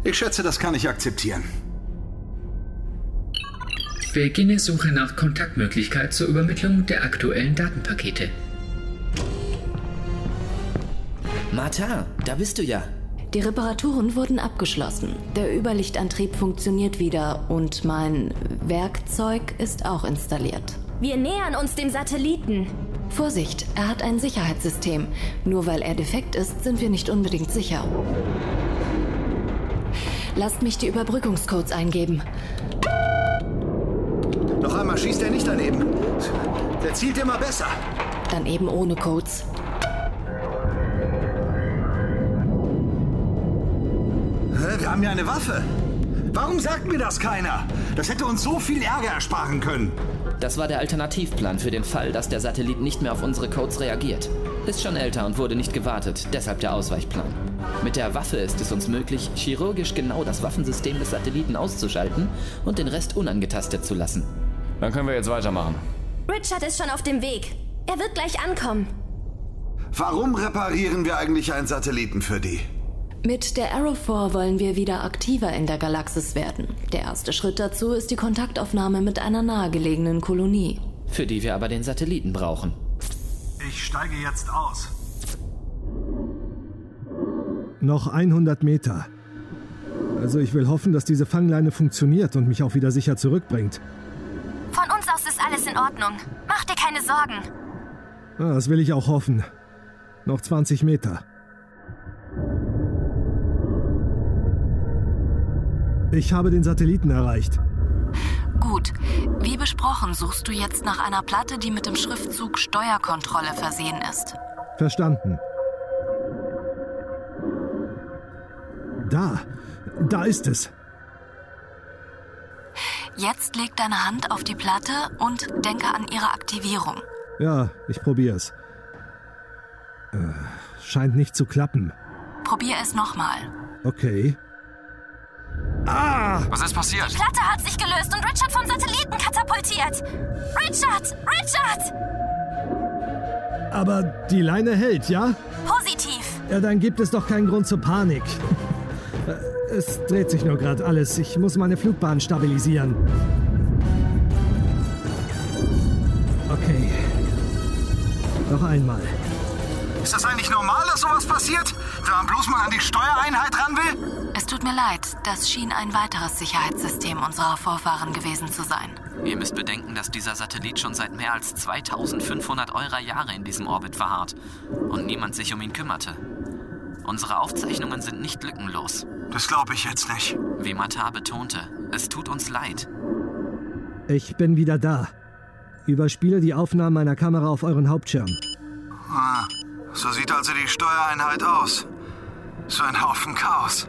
Ich schätze, das kann ich akzeptieren. Beginne Suche nach Kontaktmöglichkeit zur Übermittlung der aktuellen Datenpakete. Martha, da bist du ja. Die Reparaturen wurden abgeschlossen. Der Überlichtantrieb funktioniert wieder und mein Werkzeug ist auch installiert. Wir nähern uns dem Satelliten. Vorsicht, er hat ein Sicherheitssystem. Nur weil er defekt ist, sind wir nicht unbedingt sicher. Lasst mich die Überbrückungscodes eingeben. Noch einmal schießt er nicht daneben. Der zielt immer besser. Dann eben ohne Codes. Hä, Wir haben ja eine Waffe. Warum sagt mir das keiner? Das hätte uns so viel Ärger ersparen können. Das war der Alternativplan für den Fall, dass der Satellit nicht mehr auf unsere Codes reagiert. Ist schon älter und wurde nicht gewartet, deshalb der Ausweichplan. Mit der Waffe ist es uns möglich, chirurgisch genau das Waffensystem des Satelliten auszuschalten und den Rest unangetastet zu lassen. Dann können wir jetzt weitermachen. Richard ist schon auf dem Weg. Er wird gleich ankommen. Warum reparieren wir eigentlich einen Satelliten für die? Mit der Arrow 4 wollen wir wieder aktiver in der Galaxis werden. Der erste Schritt dazu ist die Kontaktaufnahme mit einer nahegelegenen Kolonie. Für die wir aber den Satelliten brauchen. Ich steige jetzt aus. Noch 100 Meter. Also ich will hoffen, dass diese Fangleine funktioniert und mich auch wieder sicher zurückbringt. Von uns aus ist alles in Ordnung. Mach dir keine Sorgen. Ah, das will ich auch hoffen. Noch 20 Meter. Ich habe den Satelliten erreicht. Gut. Wie besprochen, suchst du jetzt nach einer Platte, die mit dem Schriftzug Steuerkontrolle versehen ist. Verstanden. Da. Da ist es. Jetzt leg deine Hand auf die Platte und denke an ihre Aktivierung. Ja, ich probier's. Äh, scheint nicht zu klappen. Probier es nochmal. Okay. Ah! Was ist passiert? Die Platte hat sich gelöst und Richard vom Satelliten katapultiert. Richard! Richard! Aber die Leine hält, ja? Positiv. Ja, dann gibt es doch keinen Grund zur Panik. Es dreht sich nur gerade alles. Ich muss meine Flugbahn stabilisieren. Okay. Noch einmal. Ist das eigentlich normal, dass sowas passiert? Wenn man bloß mal an die Steuereinheit ran will? Es tut mir leid, das schien ein weiteres Sicherheitssystem unserer Vorfahren gewesen zu sein. Ihr müsst bedenken, dass dieser Satellit schon seit mehr als 2500 Eurer-Jahre in diesem Orbit verharrt und niemand sich um ihn kümmerte. Unsere Aufzeichnungen sind nicht lückenlos. Das glaube ich jetzt nicht. Wie Matar betonte, es tut uns leid. Ich bin wieder da. Überspiele die Aufnahmen meiner Kamera auf euren Hauptschirm. Ah, so sieht also die Steuereinheit aus. So ein Haufen Chaos.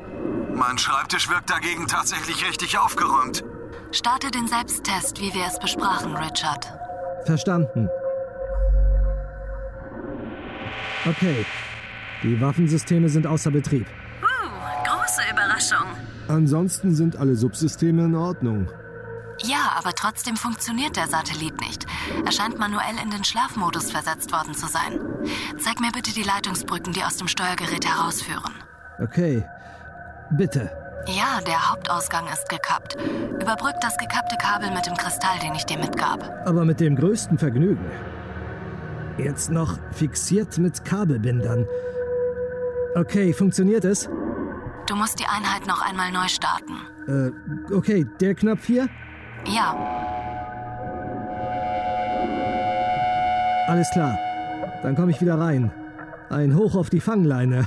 Mein Schreibtisch wirkt dagegen tatsächlich richtig aufgeräumt. Starte den Selbsttest, wie wir es besprachen, Richard. Verstanden. Okay. Die Waffensysteme sind außer Betrieb. Uh, große Überraschung. Ansonsten sind alle Subsysteme in Ordnung. Ja, aber trotzdem funktioniert der Satellit nicht. Er scheint manuell in den Schlafmodus versetzt worden zu sein. Zeig mir bitte die Leitungsbrücken, die aus dem Steuergerät herausführen. Okay. Bitte. Ja, der Hauptausgang ist gekappt. Überbrück das gekappte Kabel mit dem Kristall, den ich dir mitgab. Aber mit dem größten Vergnügen. Jetzt noch fixiert mit Kabelbindern. Okay, funktioniert es? Du musst die Einheit noch einmal neu starten. Äh, okay, der Knopf hier? Ja, Alles klar. Dann komme ich wieder rein. Ein Hoch auf die Fangleine.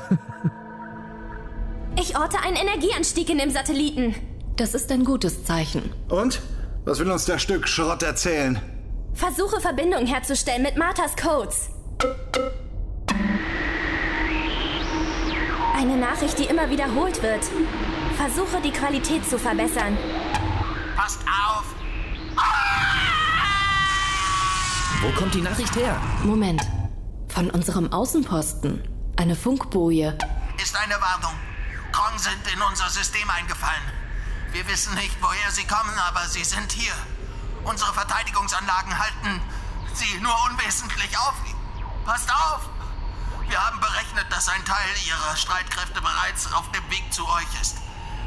Ich orte einen Energieanstieg in dem Satelliten. das ist ein gutes Zeichen. Und? Was will uns der Stück Schrott erzählen? Versuche Verbindung herzustellen mit Marthas Codes. Eine Nachricht, die immer wiederholt wird. Versuche die Qualität zu verbessern. Passt auf! Wo kommt die Nachricht her? Moment. Von unserem Außenposten. Eine Funkboje. Ist eine Warnung. Krong sind in unser System eingefallen. Wir wissen nicht, woher sie kommen, aber sie sind hier. Unsere Verteidigungsanlagen halten sie nur unwesentlich auf. Passt auf! Wir haben berechnet, dass ein Teil ihrer Streitkräfte bereits auf dem Weg zu euch ist.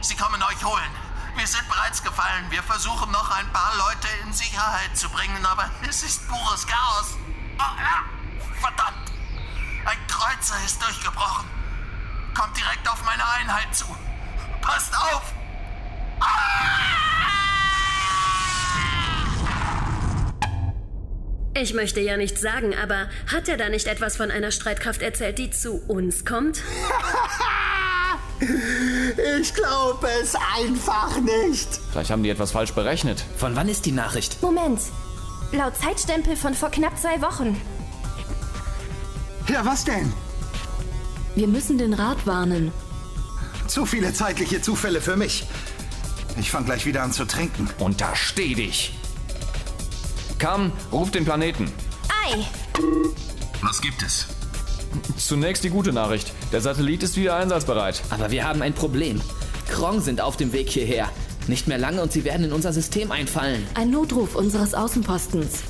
Sie kommen euch holen. Wir sind bereits gefallen. Wir versuchen noch ein paar Leute in Sicherheit zu bringen, aber es ist pures Chaos. Oh, ja. Verdammt! Ein Kreuzer ist durchgebrochen. Kommt direkt auf meine Einheit zu. Passt auf! Ich möchte ja nichts sagen, aber hat er da nicht etwas von einer Streitkraft erzählt, die zu uns kommt? [LAUGHS] Ich glaube es einfach nicht. Vielleicht haben die etwas falsch berechnet. Von wann ist die Nachricht? Moment. Laut Zeitstempel von vor knapp zwei Wochen. Ja, was denn? Wir müssen den Rat warnen. Zu viele zeitliche Zufälle für mich. Ich fange gleich wieder an zu trinken. Untersteh dich! Kam, ruf den Planeten. Ei! Was gibt es? Zunächst die gute Nachricht. Der Satellit ist wieder einsatzbereit. Aber wir haben ein Problem. Krong sind auf dem Weg hierher. Nicht mehr lange und sie werden in unser System einfallen. Ein Notruf unseres Außenpostens.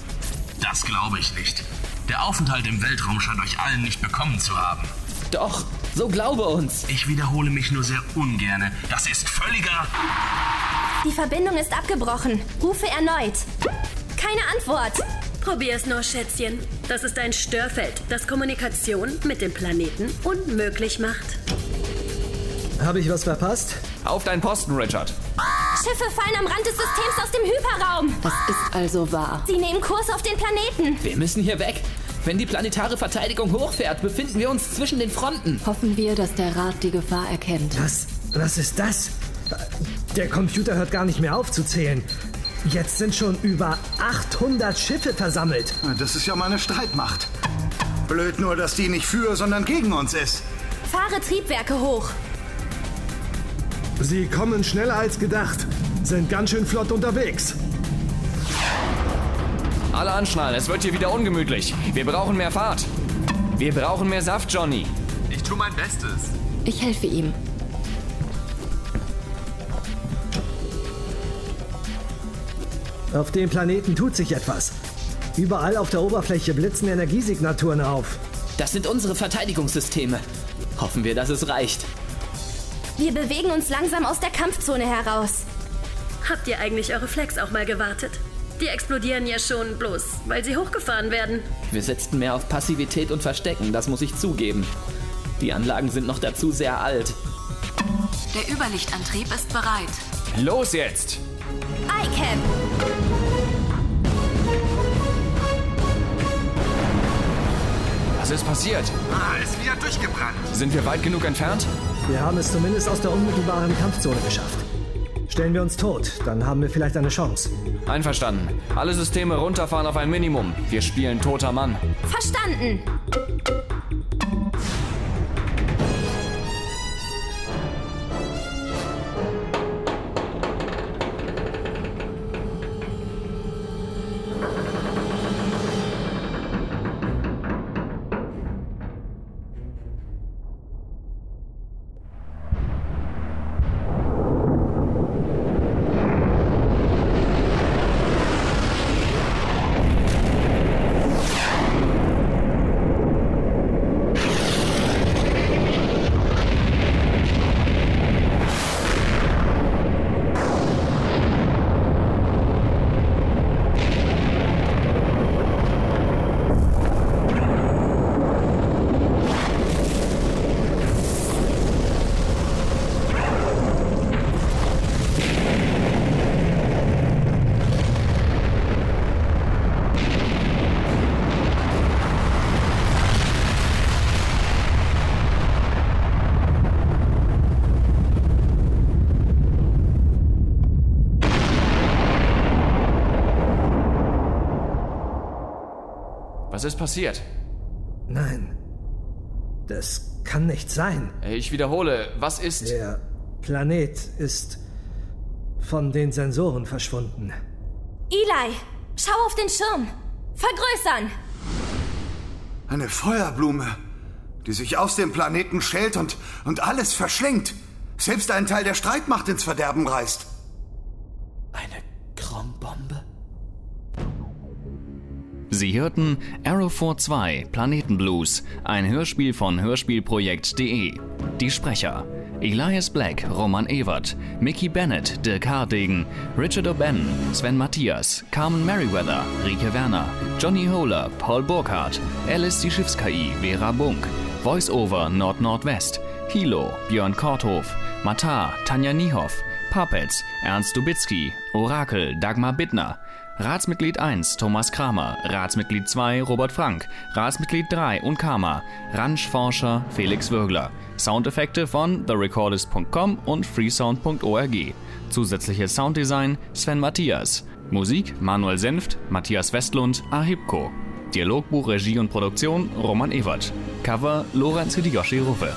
Das glaube ich nicht. Der Aufenthalt im Weltraum scheint euch allen nicht bekommen zu haben. Doch, so glaube uns. Ich wiederhole mich nur sehr ungerne. Das ist völliger. Die Verbindung ist abgebrochen. Rufe erneut. Keine Antwort. Probier es nur, Schätzchen. Das ist ein Störfeld, das Kommunikation mit dem Planeten unmöglich macht. Habe ich was verpasst? Auf deinen Posten, Richard. Schiffe fallen am Rand des Systems aus dem Hyperraum. Das ist also wahr. Sie nehmen Kurs auf den Planeten. Wir müssen hier weg. Wenn die planetare Verteidigung hochfährt, befinden wir uns zwischen den Fronten. Hoffen wir, dass der Rat die Gefahr erkennt. Was? Was ist das? Der Computer hört gar nicht mehr auf zu zählen. Jetzt sind schon über 800 Schiffe versammelt. Das ist ja mal eine Streitmacht. Blöd nur, dass die nicht für, sondern gegen uns ist. Fahre Triebwerke hoch. Sie kommen schneller als gedacht. Sind ganz schön flott unterwegs. Alle anschnallen, es wird hier wieder ungemütlich. Wir brauchen mehr Fahrt. Wir brauchen mehr Saft, Johnny. Ich tue mein Bestes. Ich helfe ihm. Auf dem Planeten tut sich etwas. Überall auf der Oberfläche blitzen Energiesignaturen auf. Das sind unsere Verteidigungssysteme. Hoffen wir, dass es reicht. Wir bewegen uns langsam aus der Kampfzone heraus. Habt ihr eigentlich eure Flex auch mal gewartet? Die explodieren ja schon bloß, weil sie hochgefahren werden. Wir setzten mehr auf Passivität und Verstecken, das muss ich zugeben. Die Anlagen sind noch dazu sehr alt. Der Überlichtantrieb ist bereit. Los jetzt! ICAP! Was ist passiert? Ah, ist wieder durchgebrannt. Sind wir weit genug entfernt? Wir haben es zumindest aus der unmittelbaren Kampfzone geschafft. Stellen wir uns tot, dann haben wir vielleicht eine Chance. Einverstanden. Alle Systeme runterfahren auf ein Minimum. Wir spielen toter Mann. Verstanden! Was ist passiert? Nein. Das kann nicht sein. Ich wiederhole, was ist. Der Planet ist von den Sensoren verschwunden. Eli, schau auf den Schirm. Vergrößern. Eine Feuerblume, die sich aus dem Planeten schält und, und alles verschlingt. Selbst einen Teil der Streitmacht ins Verderben reißt. Sie hörten Arrow 42 Planetenblues, ein Hörspiel von Hörspielprojekt.de. Die Sprecher: Elias Black, Roman Ewert, Mickey Bennett, Dirk Hardegen, Richard O'Bannon, Sven Matthias, Carmen Merriweather, Rike Werner, Johnny Holer, Paul Burkhardt, Alice die Schiffs-KI, Vera Bunk, Voice-Over Nord-Nordwest, Hilo, Björn Korthof, Matar, Tanja Niehoff, Puppets, Ernst Dubitzky, Orakel, Dagmar Bittner, Ratsmitglied 1 Thomas Kramer, Ratsmitglied 2 Robert Frank, Ratsmitglied 3 und Karma, Ranch-Forscher Felix Würgler. Soundeffekte von therecordist.com und freesound.org. Zusätzliches Sounddesign Sven Matthias. Musik Manuel Senft, Matthias Westlund, Ahipko. Dialogbuch, Regie und Produktion Roman Ewert. Cover Lorenz Hideyoshi Ruffe.